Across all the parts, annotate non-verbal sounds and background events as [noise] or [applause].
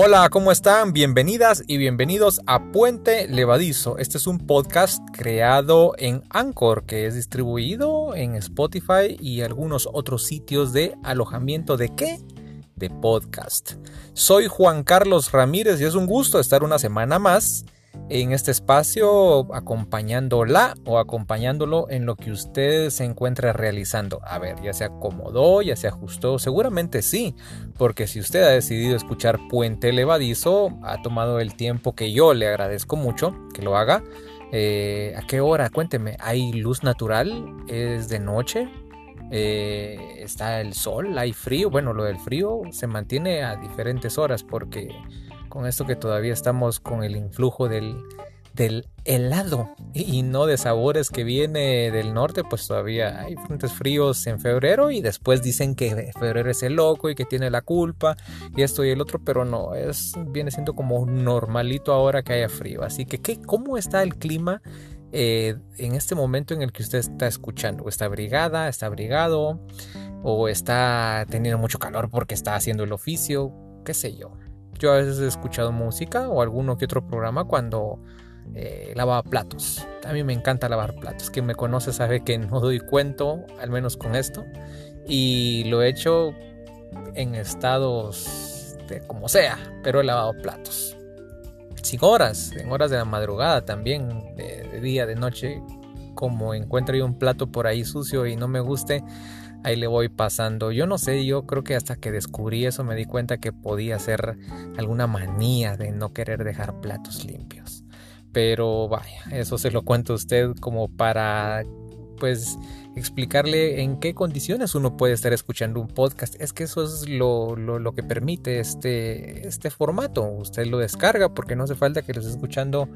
Hola, ¿cómo están? Bienvenidas y bienvenidos a Puente Levadizo. Este es un podcast creado en Anchor que es distribuido en Spotify y algunos otros sitios de alojamiento de qué? De podcast. Soy Juan Carlos Ramírez y es un gusto estar una semana más en este espacio acompañándola o acompañándolo en lo que usted se encuentre realizando. A ver, ya se acomodó, ya se ajustó, seguramente sí, porque si usted ha decidido escuchar Puente Levadizo, ha tomado el tiempo que yo le agradezco mucho que lo haga. Eh, ¿A qué hora? Cuénteme, ¿hay luz natural? ¿Es de noche? Eh, ¿Está el sol? ¿Hay frío? Bueno, lo del frío se mantiene a diferentes horas porque con esto que todavía estamos con el influjo del, del helado y, no de sabores que viene del norte, pues todavía hay frentes fríos en febrero y después dicen que febrero es el loco y que tiene la culpa y esto y el otro, pero no, es viene siendo como normalito ahora que haya frío. Así que, ¿qué, ¿cómo está el clima eh, en este momento en el que usted está escuchando? ¿Está abrigada? ¿Está abrigado? ¿O está teniendo mucho calor porque está haciendo el oficio? ¿Qué sé yo? Yo a veces he escuchado música o alguno que otro programa cuando eh, lavaba platos. A mí me encanta lavar platos. Quien me conoce sabe que no [laughs] doy cuento, al menos con esto. Y lo he hecho en estados de como sea, pero he lavado platos. Sin horas, en horas de la madrugada también, de, de día, de noche. Como encuentro yo un plato por ahí sucio y no me guste, ahí le voy pasando. Yo no sé, yo creo que hasta que descubrí eso me di cuenta que podía ser alguna manía de no querer dejar platos limpios. Pero vaya, eso se lo cuento a usted como para pues explicarle en qué condiciones uno puede estar escuchando un podcast. Es que eso es lo, lo, que permite este, este formato. Usted lo descarga porque no hace falta que lo esté escuchando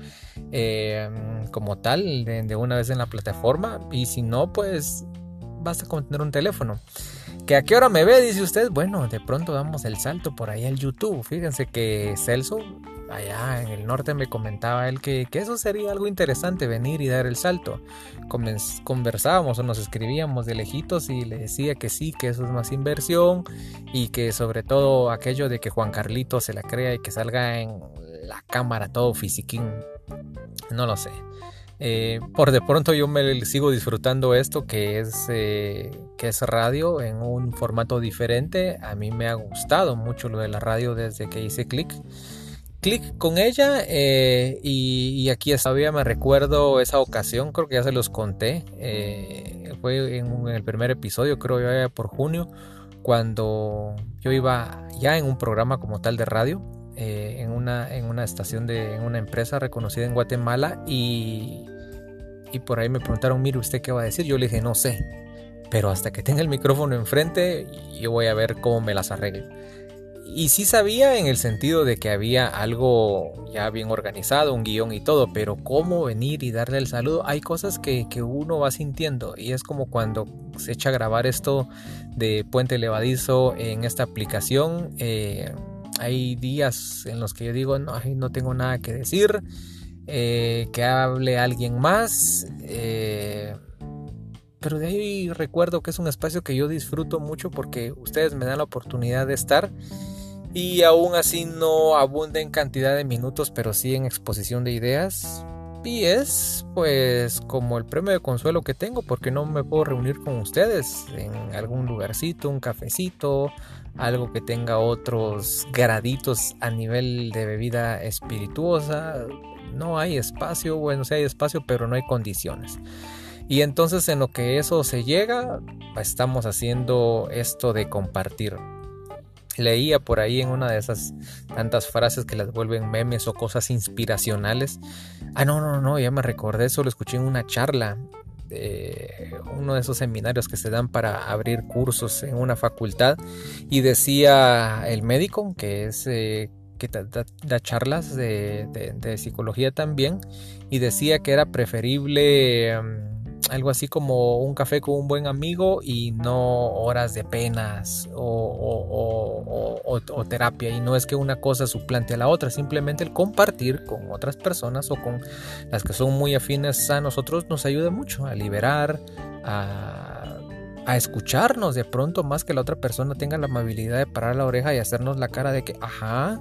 eh, como tal de, una vez en la plataforma. Y si no, pues basta con tener un teléfono. ¿Que a qué hora me ve? Dice usted. Bueno, de pronto damos el salto por ahí al YouTube. Fíjense que Celso, allá en el norte, me comentaba él que, eso sería algo interesante, venir y dar el salto. Conversábamos o nos escribíamos de lejitos y le decía que sí, que eso es más inversión y que sobre todo aquello de que Juan Carlito se la crea y que salga en la cámara todo fisiquín. No lo sé. Eh, por de pronto yo me sigo disfrutando esto que es, eh, que es radio en un formato diferente. A mí me ha gustado mucho lo de la radio desde que hice clic. Clic con ella eh, y, aquí todavía me recuerdo esa ocasión, creo que ya se los conté. fue en, el primer episodio, creo ya por junio, cuando yo iba ya en un programa como tal de radio. en, una, en una estación de una empresa reconocida en Guatemala y y por ahí me preguntaron, mire, ¿usted qué va a decir? Yo le dije, no sé, pero hasta que tenga el micrófono enfrente, yo voy a ver cómo me las arreglo. Y sí sabía en el sentido de que había algo ya bien organizado, un guion y todo, pero cómo venir y darle el saludo, hay cosas que, uno va sintiendo y es como cuando se echa a grabar esto de Puente Levadizo en esta aplicación. Eh, hay días en los que yo digo, no, no tengo nada que decir eh, que hable alguien más. Eh, pero de ahí recuerdo que es un espacio que yo disfruto mucho porque ustedes me dan la oportunidad de estar y aún así no abunda en cantidad de minutos, pero sí en exposición de ideas. Y es pues como el premio de consuelo que tengo porque no me puedo reunir con ustedes en algún lugarcito, un cafecito, algo que tenga otros graditos a nivel de bebida espirituosa, no hay espacio, bueno, sí hay espacio, pero no hay condiciones. Y entonces en lo que eso se llega, estamos haciendo esto de compartir. Leía por ahí en una de esas tantas frases que las vuelven memes o cosas inspiracionales. Ah, no, no, no, ya me recordé, eso lo escuché en una charla uno de esos seminarios que se dan para abrir cursos en una facultad y decía el médico que es eh, que da, charlas de, psicología también y decía que era preferible em, algo así como un café con un buen amigo y no horas de penas o, o, terapia. Y no es que una cosa suplante a la otra, simplemente el compartir con otras personas o con las que son muy afines a nosotros nos ayuda mucho a liberar, a, a escucharnos de pronto más que la otra persona tenga la amabilidad de parar la oreja y hacernos la cara de que, ajá,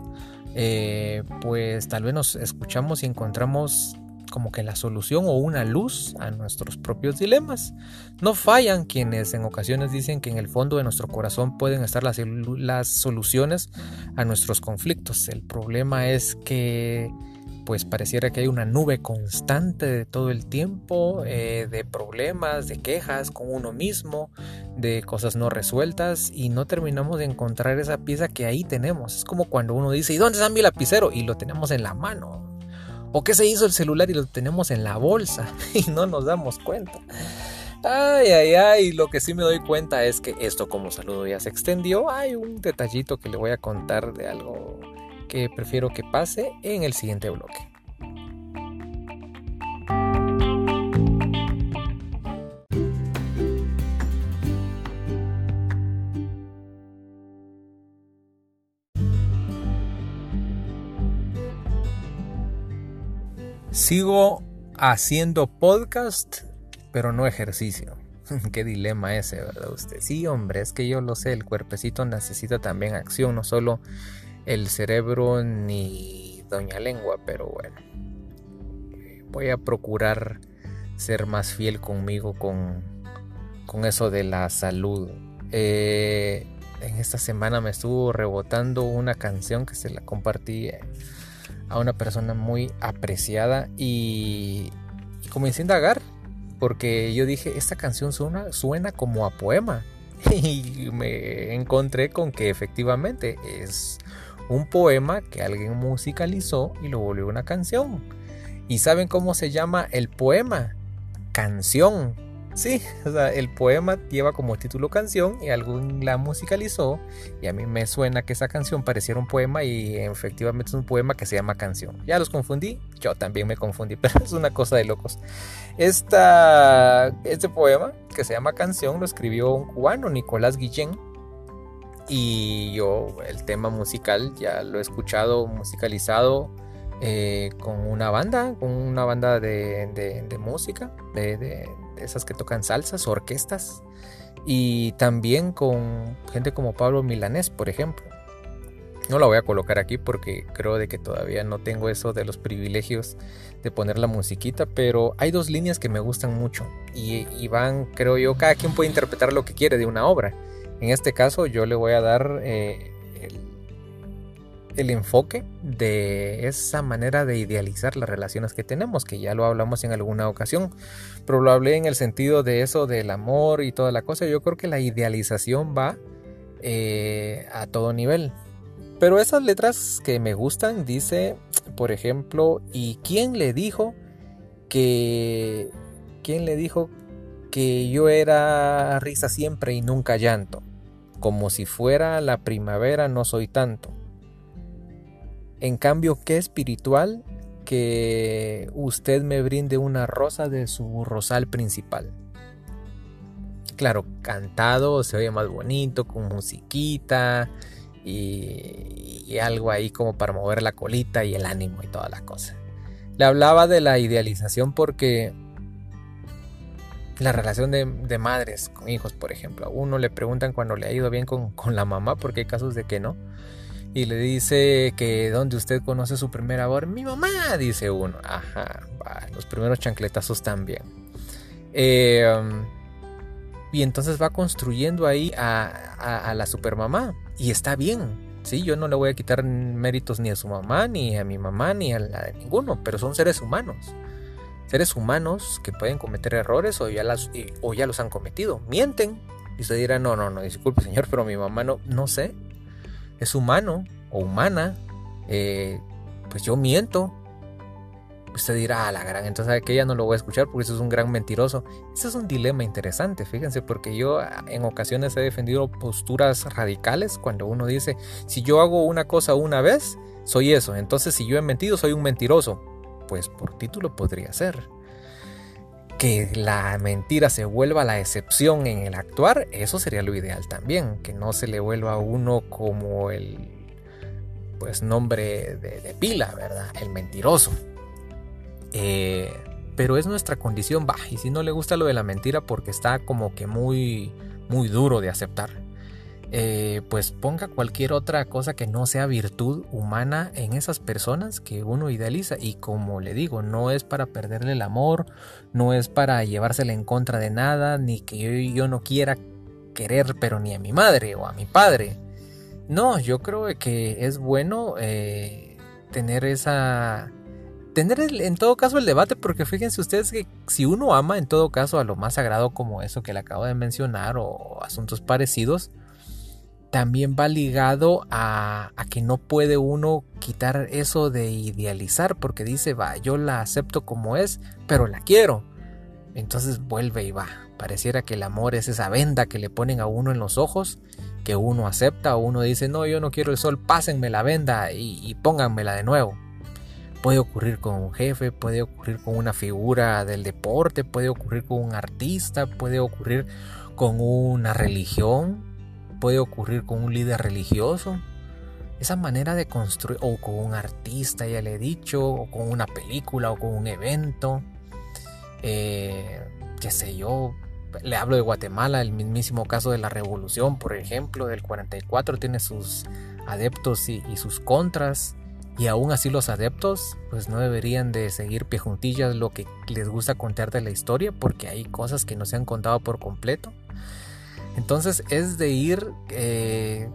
eh, pues tal vez nos escuchamos y encontramos como que la solución o una luz a nuestros propios dilemas. No fallan quienes en ocasiones dicen que en el fondo de nuestro corazón pueden estar las, las soluciones a nuestros conflictos. El problema es que pues pareciera que hay una nube constante de todo el tiempo eh, de problemas, de quejas con uno mismo, de cosas no resueltas y no terminamos de encontrar esa pieza que ahí tenemos. Es como cuando uno dice, ¿y dónde está mi lapicero? Y lo tenemos en la mano. ¿O qué se hizo el celular y lo tenemos en la bolsa [laughs] y no nos damos cuenta? Ay, ay, ay, lo que sí me doy cuenta es que esto como saludo ya se extendió. Hay un detallito que le voy a contar de algo que prefiero que pase en el siguiente bloque. Sigo haciendo podcast, pero no ejercicio. [laughs] Qué dilema ese, ¿verdad usted? Sí, hombre, es que yo lo sé, el cuerpecito necesita también acción, no solo el cerebro ni doña lengua, pero bueno. Voy a procurar ser más fiel conmigo con, con eso de la salud. Eh, en esta semana me estuvo rebotando una canción que se la compartí a una persona muy apreciada y, comencé a indagar porque yo dije, esta canción suena, suena como a poema [laughs] y me encontré con que efectivamente es un poema que alguien musicalizó y lo volvió una canción. ¿Y saben cómo se llama el poema? Canción. Sí, [laughs] o sea, el poema lleva como título canción y alguien la musicalizó y a mí me suena que esa canción pareciera un poema y efectivamente es un poema que se llama canción. Ya los confundí, yo también me confundí, [laughs] pero es una cosa de locos. Este poema que se llama canción lo escribió un cubano, Nicolás Guillén, y yo el tema musical ya lo he escuchado musicalizado eh, con una banda, con una banda de, música, de, esas que tocan salsas, orquestas, y también con gente como Pablo Milanés, por ejemplo. No la voy a colocar aquí porque creo de que todavía no tengo eso de los privilegios de poner la musiquita, pero hay dos líneas que me gustan mucho y, y van, creo yo, cada quien puede interpretar lo que quiere de una obra. En este caso yo le voy a dar eh, el, enfoque de esa manera de idealizar las relaciones que tenemos, que ya lo hablamos en alguna ocasión, hablé en el sentido de eso del amor y toda la cosa. Yo creo que la idealización va eh, a todo nivel. Pero esas letras que me gustan dice, por ejemplo, ¿y quién le dijo que... ¿Quién le dijo que yo era risa siempre y nunca llanto? Como si fuera la primavera no soy tanto. En cambio, qué espiritual que usted me brinde una rosa de su rosal principal. Claro, cantado se oye más bonito, con musiquita y, y algo ahí como para mover la colita y el ánimo y toda la cosa. Le hablaba de la idealización porque la relación de, madres con hijos, por ejemplo. A uno le preguntan cuando le ha ido bien con, la mamá, porque hay casos de que no. Y le dice que donde usted conoce su primer amor, mi mamá, dice uno. Ajá, los primeros chancletazos también. Eh, y entonces va construyendo ahí a, a, la supermamá. Y está bien. Sí, yo no le voy a quitar méritos ni a su mamá, ni a mi mamá, ni a, la de ninguno, pero son seres humanos seres humanos que pueden cometer errores o ya, las, o ya los han cometido. Mienten. Y usted dirá, no, no, no, disculpe señor, pero mi mamá no, no sé. Es humano o humana. Eh, pues yo miento. Usted dirá, a la gran, entonces que ella no lo voy a escuchar porque eso es un gran mentiroso. Ese es un dilema interesante, fíjense, porque yo en ocasiones he defendido posturas radicales cuando uno dice, si yo hago una cosa una vez, soy eso. Entonces si yo he mentido, soy un mentiroso pues por título podría ser. Que la mentira se vuelva la excepción en el actuar, eso sería lo ideal también, que no se le vuelva a uno como el pues nombre de, pila, ¿verdad? El mentiroso. Eh, pero es nuestra condición, baja y si no le gusta lo de la mentira porque está como que muy, muy duro de aceptar. Eh, pues ponga cualquier otra cosa que no sea virtud humana en esas personas que uno idealiza. Y como le digo, no es para perderle el amor, no es para llevársela en contra de nada, ni que yo, no quiera querer, pero ni a mi madre o a mi padre. No, yo creo que es bueno eh, tener esa tener en todo caso el debate, porque fíjense ustedes que si uno ama en todo caso a lo más sagrado como eso que le acabo de mencionar o asuntos parecidos, también va ligado a, que no puede uno quitar eso de idealizar, porque dice, va, yo la acepto como es, pero la quiero. Entonces vuelve y va. Pareciera que el amor es esa venda que le ponen a uno en los ojos, que uno acepta, o uno dice, no, yo no quiero el sol, pásenme la venda y, y pónganmela de nuevo. Puede ocurrir con un jefe, puede ocurrir con una figura del deporte, puede ocurrir con un artista, puede ocurrir con una religión, puede ocurrir con un líder religioso. Esa manera de construir, o con un artista, ya le he dicho, o con una película, o con un evento. Eh, qué sé yo, le hablo de Guatemala, el mismísimo caso de la revolución, por ejemplo, del 44, tiene sus adeptos y sus contras. Y aún así los adeptos pues no deberían de seguir pie juntillas lo que les gusta contar de la historia porque hay cosas que no se han contado por completo. Entonces es de ir eh,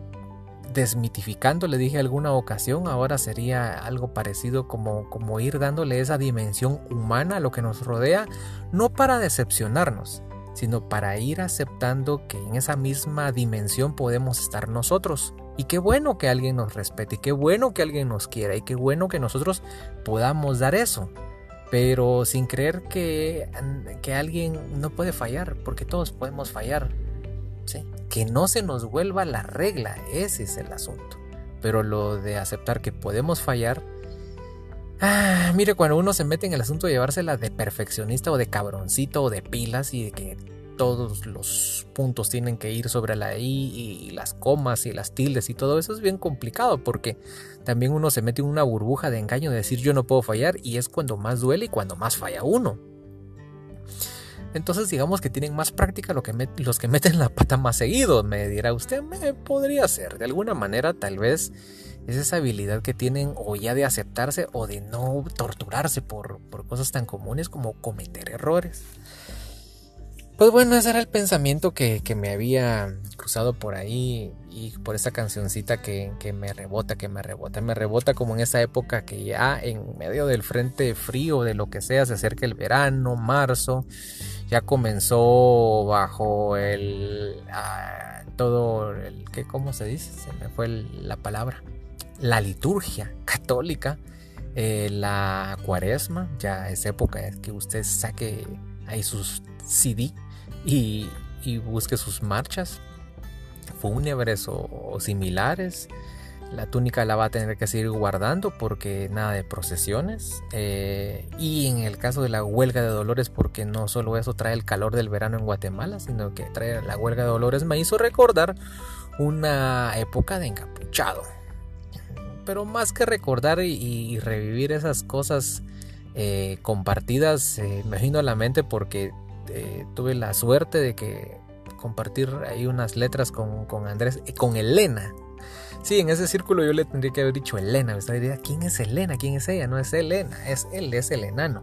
desmitificando, le dije alguna ocasión, ahora sería algo parecido como, como ir dándole esa dimensión humana a lo que nos rodea, no para decepcionarnos, sino para ir aceptando que en esa misma dimensión podemos estar nosotros y qué bueno que alguien nos respete, y qué bueno que alguien nos quiera, y qué bueno que nosotros podamos dar eso. Pero sin creer que, que alguien no puede fallar, porque todos podemos fallar. Que no se nos vuelva la regla, ese es el asunto. Pero lo de aceptar que podemos fallar, Ah, mire, cuando uno se mete en el asunto de llevársela de perfeccionista o de cabroncito o de pilas y de que todos los puntos tienen que ir sobre la I y las comas y las tildes y todo eso es bien complicado porque también uno se mete en una burbuja de engaño de decir yo no puedo fallar y es cuando más duele y cuando más falla uno. Entonces digamos que tienen más práctica lo que los que meten la pata más seguido, me dirá usted, me podría ser, de alguna manera tal vez es esa habilidad que tienen o ya de aceptarse o de no torturarse por, por cosas tan comunes como cometer errores. Pues bueno, ese era el pensamiento que, me había cruzado por ahí y por esa cancioncita que, me rebota, que me rebota. Me rebota como en esa época que ya en medio del frente frío, de lo que sea, se acerca el verano, marzo, ya comenzó bajo el... Ah, todo el... ¿qué, ¿Cómo se dice? Se me fue la palabra. La liturgia católica, eh, la cuaresma, ya es época que usted saque ahí sus CD y, busque sus marchas fúnebres o, similares. La túnica la va a tener que seguir guardando porque nada de procesiones. Eh, y en el caso de la huelga de dolores, porque no solo eso trae el calor del verano en Guatemala, sino que trae la huelga de dolores, me hizo recordar una época de encapuchado. Pero más que recordar y, revivir esas cosas eh, compartidas, eh, me a la mente porque eh, tuve la suerte de que compartir ahí unas letras con, Andrés y con Elena. Sí, en ese círculo yo le tendría que haber dicho Elena. Usted diría, ¿quién es Elena? ¿Quién es ella? No es Elena, es él, es el enano.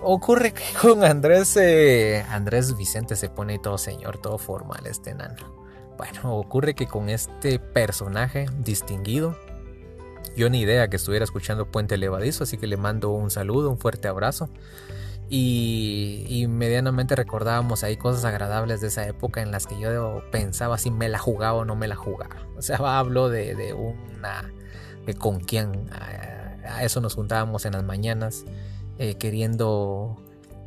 Ocurre que [laughs] con Andrés, eh, Andrés Vicente se pone todo señor, todo formal, este enano. Bueno, ocurre que con este personaje distinguido, yo ni idea que estuviera escuchando Puente Levadizo, así que le mando un saludo, un fuerte abrazo. Y, medianamente recordábamos ahí cosas agradables de esa época en las que yo pensaba si me la jugaba o no me la jugaba. O sea, [laughs] hablo de, una. de con quién. A, eso nos juntábamos en las mañanas, eh, queriendo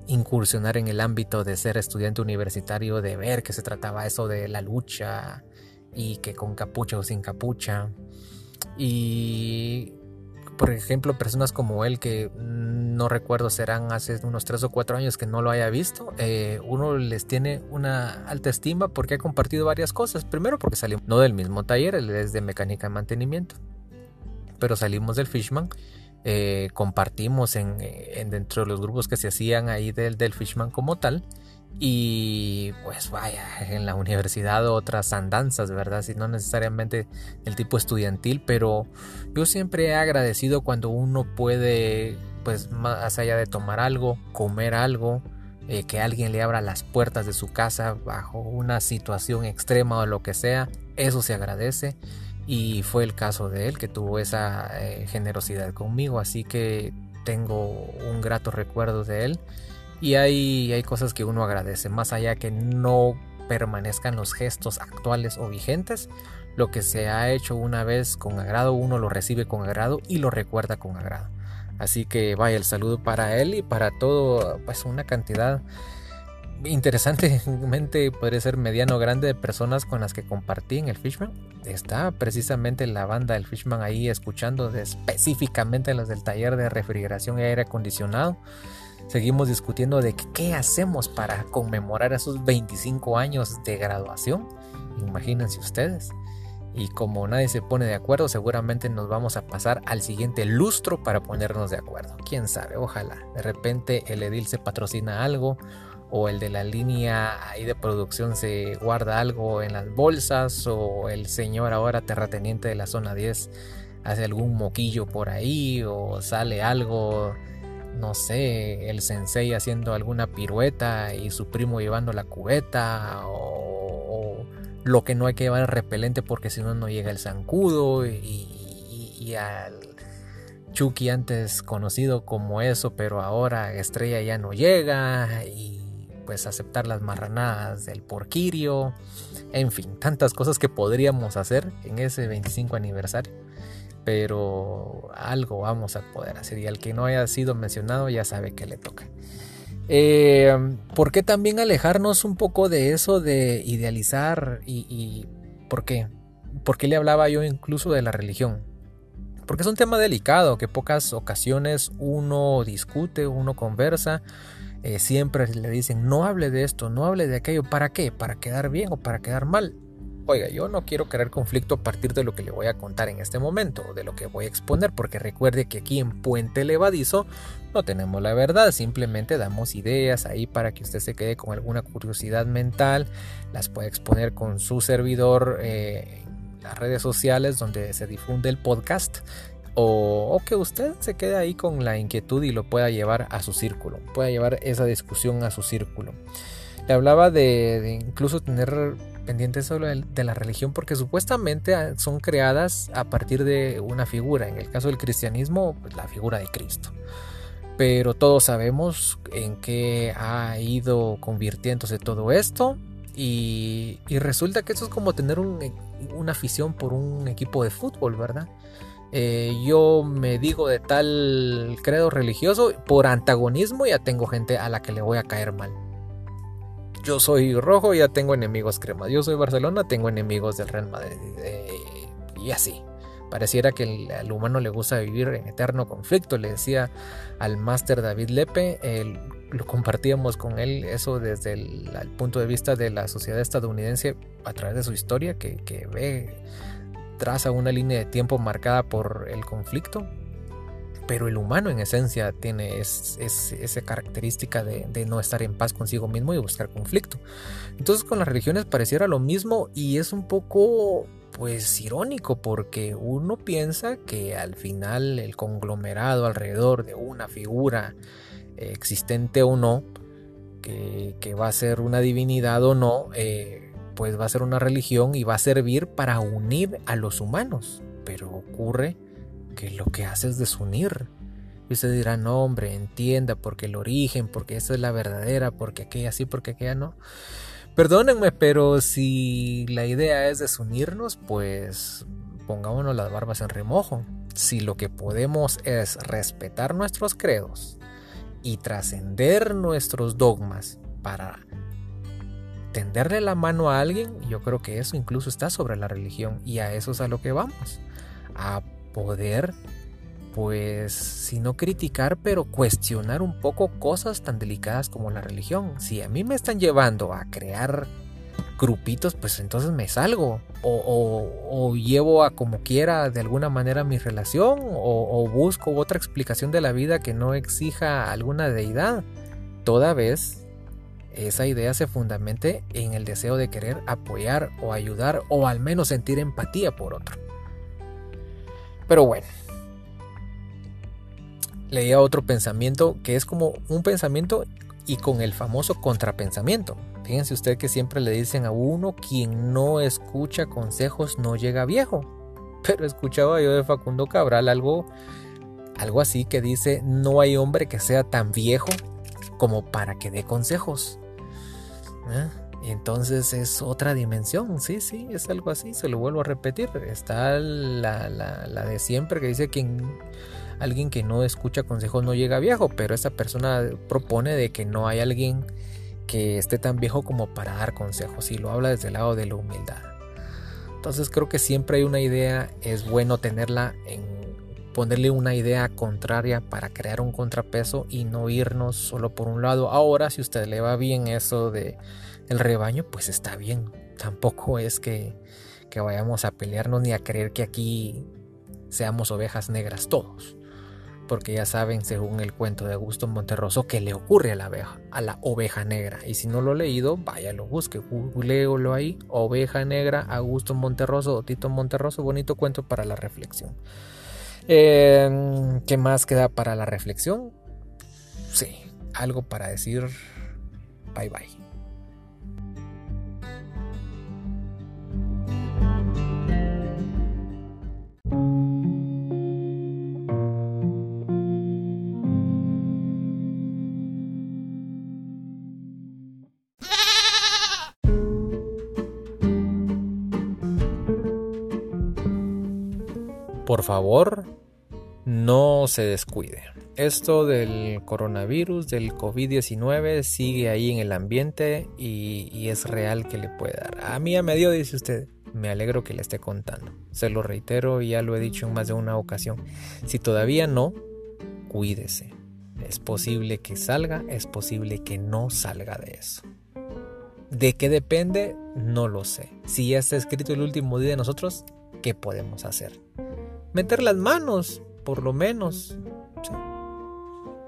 incursionar en el ámbito de ser estudiante universitario, de ver que se trataba eso de la lucha y que con capucha o sin capucha. Y por ejemplo, personas como él que no recuerdo serán hace unos 3 o 4 años que no lo haya visto, eh, uno les tiene una alta estima porque ha compartido varias cosas. Primero porque salimos no del mismo taller, él es de mecánica de mantenimiento, pero salimos del Fishman. Eh, compartimos en, dentro de los grupos que se hacían ahí del, del Fishman como tal Y pues vaya, en la universidad otras andanzas, ¿verdad? Si no necesariamente el tipo estudiantil, pero yo siempre he agradecido cuando uno puede, pues más allá de tomar algo, comer algo, eh, que alguien le abra las puertas de su casa bajo una situación extrema o lo que sea, eso se agradece. Y fue el caso de él que tuvo esa eh, generosidad conmigo, así que tengo un grato recuerdo de él y hay, hay cosas que uno agradece, más allá que no permanezcan los gestos actuales o vigentes, lo que se ha hecho una vez con agrado, uno lo recibe con agrado y lo recuerda con agrado. Así que vaya el saludo para él y para todo, pues una cantidad interesantemente podría ser mediano grande de personas con las que compartí en el Fishman. Está precisamente la banda del Fishman ahí escuchando de, específicamente los del taller de refrigeración y aire acondicionado seguimos discutiendo de qué hacemos para conmemorar esos 25 años de graduación. Imagínense ustedes. Y como nadie se pone de acuerdo, seguramente nos vamos a pasar al siguiente lustro para ponernos de acuerdo. Quién sabe, ojalá. De repente el edil se patrocina algo o el de la línea ahí de producción se guarda algo en las bolsas o el señor ahora terrateniente de la zona 10 hace algún moquillo por ahí o sale algo no sé, el sensei haciendo alguna pirueta y su primo llevando la cubeta o, lo que no hay que llevar repelente porque si no no llega el zancudo y, al Chucky antes conocido como eso pero ahora Estrella ya no llega y pues aceptar las marranadas del porquirio. En fin, tantas cosas que podríamos hacer en ese 25 aniversario pero algo vamos a poder hacer y al que no haya sido mencionado ya sabe que le toca. Eh, ¿Por qué también alejarnos un poco de eso de idealizar y, por qué? ¿Por qué le hablaba yo incluso de la religión? Porque es un tema delicado que pocas ocasiones uno discute, uno conversa. Eh, siempre le dicen no hable de esto, no hable de aquello. ¿Para qué? ¿Para quedar bien o para quedar mal? Oiga, yo no quiero crear conflicto a partir de lo que le voy a contar en este momento, de lo que voy a exponer, porque recuerde que aquí en Puente Levadizo no tenemos la verdad, simplemente damos ideas ahí para que usted se quede con alguna curiosidad mental, las puede exponer con su servidor eh, en las redes sociales donde se difunde el podcast. O, que usted se quede ahí con la inquietud y lo pueda llevar a su círculo, pueda llevar esa discusión a su círculo. Le hablaba de incluso tener pendiente solo de la religión porque supuestamente ah, son creadas a partir de una figura, en el caso del cristianismo, pues, la figura de Cristo. Pero todos sabemos en qué ha ido convirtiéndose todo esto y, resulta que eso es como tener una afición por un equipo de fútbol, ¿verdad? Eh, yo me digo de tal credo religioso, por antagonismo ya tengo gente a la que le voy a caer mal yo soy rojo, ya tengo enemigos crema. Yo soy Barcelona, tengo enemigos del Real Madrid. Eh, y así. Pareciera que al humano le gusta vivir en eterno conflicto. Le decía al máster David Lepe, lo compartíamos con él eso desde el, punto de vista de la sociedad estadounidense a través de su historia, que ve, traza una línea de tiempo marcada por el conflicto, pero el humano en esencia tiene esa característica de, no estar en paz consigo mismo y buscar conflicto. Entonces con las religiones pareciera lo mismo y es un poco pues irónico porque uno piensa que al final el conglomerado alrededor de una figura existente o no, que, va a ser una divinidad o no, eh, pues va a ser una religión y va a servir para unir a los humanos. Pero ocurre que lo que hace es desunir. Y usted dirá, no hombre, entienda, porque el origen, porque esa es la verdadera, porque aquella sí, porque aquella no. Perdónenme, pero si la idea es desunirnos, pues pongámonos las barbas en remojo. Si lo que podemos es respetar nuestros credos y trascender nuestros dogmas para tenderle la mano a alguien, yo creo que eso incluso está sobre la religión y a eso es a lo que vamos. A poder, pues, si no criticar, pero cuestionar un poco cosas tan delicadas como la religión. Si a mí me están llevando a crear grupitos, pues entonces me salgo. O, llevo a como quiera de alguna manera mi relación. O, busco otra explicación de la vida que no exija alguna deidad. Toda vez esa idea se fundamente en el deseo de querer apoyar o ayudar o al menos sentir empatía por otro. Pero bueno, leía otro pensamiento que es como un pensamiento y con el famoso contrapensamiento. Fíjense usted que siempre le dicen a uno, quien no escucha consejos no llega viejo. [laughs] Pero escuchaba yo de Facundo Cabral algo, algo así que dice, no hay hombre que sea tan viejo como para que dé consejos. ¿Eh? Y entonces es otra dimensión, sí, sí, es algo así, se lo vuelvo a repetir. Está la, la de siempre que dice que alguien que no escucha consejos no llega viejo, pero esa persona propone de que no hay alguien que esté tan viejo como para dar consejos y lo habla desde el lado de la humildad. Entonces creo que siempre hay una idea, es bueno tenerla en ponerle una idea contraria para crear un contrapeso y no irnos solo por un lado. Ahora, si usted le va bien eso de el rebaño, pues está bien. Tampoco es que, que vayamos a pelearnos ni a creer que aquí seamos ovejas negras todos. Porque ya saben, según el cuento de Augusto Monterroso, que le ocurre a la, oveja, a la oveja negra. Y si no lo he leído, vaya, lo busque, googleolo ahí, Oveja Negra, Augusto Monterroso Tito Monterroso, bonito cuento para la reflexión. Eh, ¿Qué más queda para la reflexión? Sí, algo para decir bye bye. Favor, no se descuide. Esto del coronavirus, del COVID-19, sigue ahí en el ambiente y, es real que le puede dar. A mí a medio dice usted. Me alegro que le esté contando. Se lo reitero y ya lo he dicho en más de una ocasión. Si todavía no, cuídese. Es posible que salga, es posible que no salga de eso. ¿De qué depende? No lo sé. Si ya está escrito el último día de nosotros, ¿qué podemos hacer? Meter las manos, por lo menos.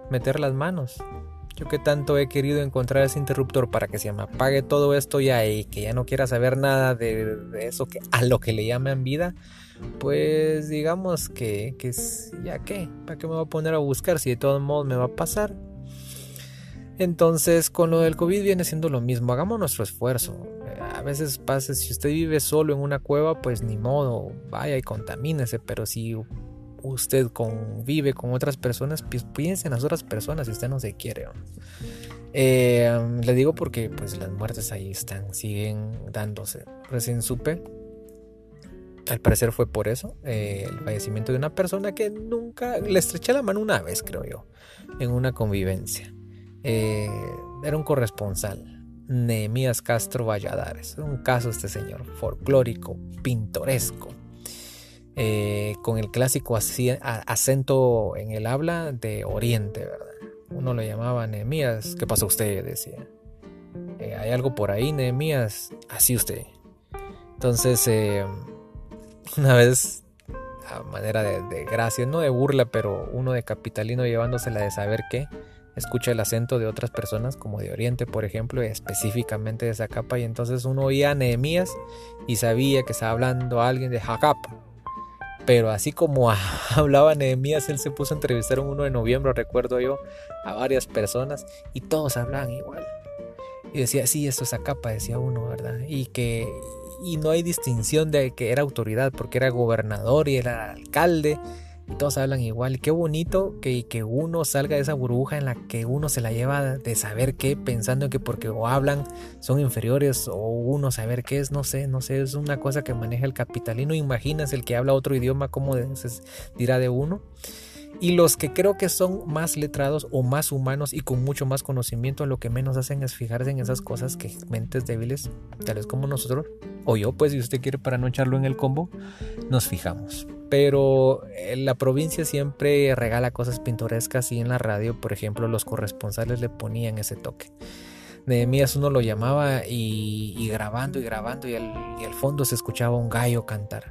Meter las manos. Yo que tanto he querido encontrar ese interruptor para que se me apague todo esto ya y que ya no quiera saber nada de, eso que a lo que le llaman vida, pues digamos que, que ya qué, ¿para qué me voy a poner a buscar si de todos modos me va a pasar? Entonces, con lo del COVID viene siendo lo mismo. Hagamos nuestro esfuerzo. A veces pasa, si usted vive solo en una cueva, pues ni modo, vaya y contamínese. Pero si usted convive con otras personas, pues piense en las otras personas si usted no se quiere. Eh, le digo porque pues las muertes ahí están, siguen dándose. Recién supe, al parecer fue por eso, eh, el fallecimiento de una persona que nunca le estreché la mano una vez, creo yo, en una convivencia. Eh, era un corresponsal. Nehemías Castro Valladares. Un caso este señor, folclórico, pintoresco, eh, con el clásico acento en el habla de Oriente, ¿verdad? Uno lo llamaba Nehemías, ¿qué pasa usted? decía. Eh, hay algo por ahí, Nehemías, así usted. Entonces, una vez, a manera de, de, gracia, no de burla, pero uno de capitalino llevándosela de saber qué, escucha el acento de otras personas, como de Oriente, por ejemplo, específicamente de esa capa, y entonces uno oía a Nehemías y sabía que estaba hablando alguien de Jacapa pero así como [laughs] hablaba Nehemías, él se puso a entrevistar un 1 de noviembre, recuerdo yo, a varias personas y todos hablaban igual. Y decía, sí, esto es capa, decía uno, ¿verdad? Y que y no hay distinción de que era autoridad, porque era gobernador y era alcalde todos hablan igual. Qué bonito que, que uno salga de esa burbuja en la que uno se la lleva de saber qué, pensando que porque o hablan son inferiores o uno saber qué es, no sé, no sé, es una cosa que maneja el capitalino. Imaginas el que habla otro idioma, cómo dirá de uno. Y los que creo que son más letrados o más humanos y con mucho más conocimiento, lo que menos hacen es fijarse en esas cosas que mentes débiles, tales como nosotros, o yo, pues si usted quiere para no echarlo en el combo, nos fijamos. Pero eh, la provincia siempre regala cosas pintorescas y en la radio, por ejemplo, los corresponsales le ponían ese toque. Nehemías uno lo llamaba y, grabando y grabando y al fondo se escuchaba un gallo cantar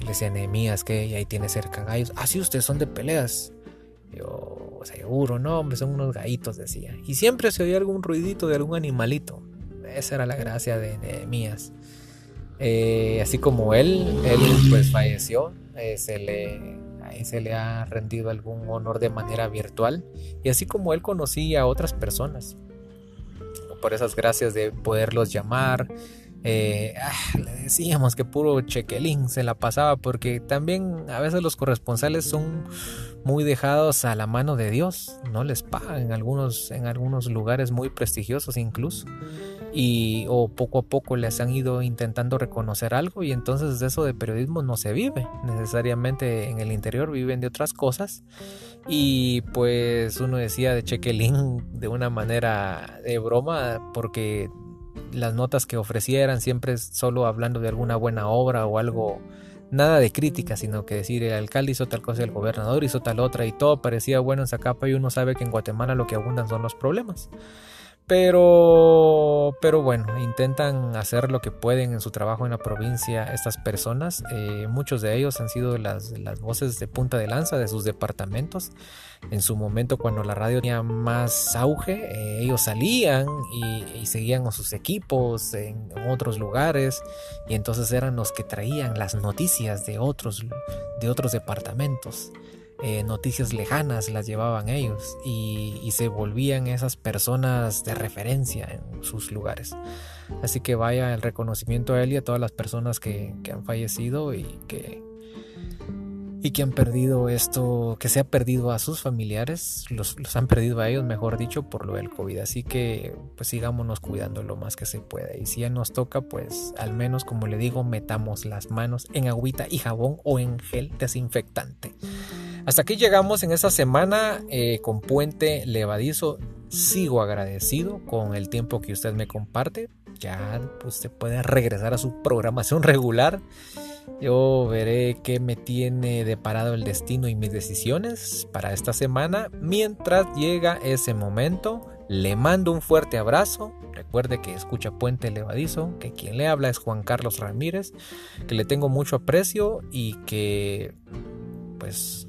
le decía Nehemías que ahí tiene cerca gallos. Ah, sí, ustedes son de peleas. Yo, seguro, no, hombre, son unos gallitos, decía. Y siempre se oía algún ruidito de algún animalito. Esa era la gracia de Nehemías. Eh, así como él, él pues falleció, eh, se le, se le ha rendido algún honor de manera virtual. Y así como él conocía a otras personas, por esas gracias de poderlos llamar, eh, ah, le decíamos que puro chequelín se la pasaba porque también a veces los corresponsales son muy dejados a la mano de Dios, no les pagan en algunos, en algunos lugares muy prestigiosos incluso y o poco a poco les han ido intentando reconocer algo y entonces de eso de periodismo no se vive necesariamente en el interior viven de otras cosas y pues uno decía de chequelín de una manera de broma porque las notas que ofrecieran siempre solo hablando de alguna buena obra o algo, nada de crítica, sino que decir el alcalde hizo tal cosa, el gobernador hizo tal otra y todo parecía bueno en Zacapa y uno sabe que en Guatemala lo que abundan son los problemas. Pero, pero bueno, intentan hacer lo que pueden en su trabajo en la provincia estas personas. Eh, muchos de ellos han sido las, las voces de punta de lanza de sus departamentos. En su momento, cuando la radio tenía más auge, eh, ellos salían y, seguían con sus equipos en, otros lugares y entonces eran los que traían las noticias de otros, de otros departamentos. Eh, noticias lejanas las llevaban ellos y, se volvían esas personas de referencia en sus lugares. Así que vaya el reconocimiento a él y a todas las personas que, han fallecido y que, y que han perdido esto, que se ha perdido a sus familiares, los, han perdido a ellos, mejor dicho, por lo del COVID. Así que pues sigámonos cuidando lo más que se pueda. Y si ya nos toca, pues al menos, como le digo, metamos las manos en agüita y jabón o en gel desinfectante. Hasta aquí llegamos en esta semana eh, con Puente Levadizo. Sigo agradecido con el tiempo que usted me comparte. Ya usted puede regresar a su programación [laughs] regular. Yo veré qué me tiene deparado el destino y mis decisiones para esta semana. Mientras llega ese momento, le mando un fuerte abrazo. Recuerde que escucha Puente Levadizo, que quien le habla es Juan Carlos Ramírez, que le tengo mucho aprecio y que pues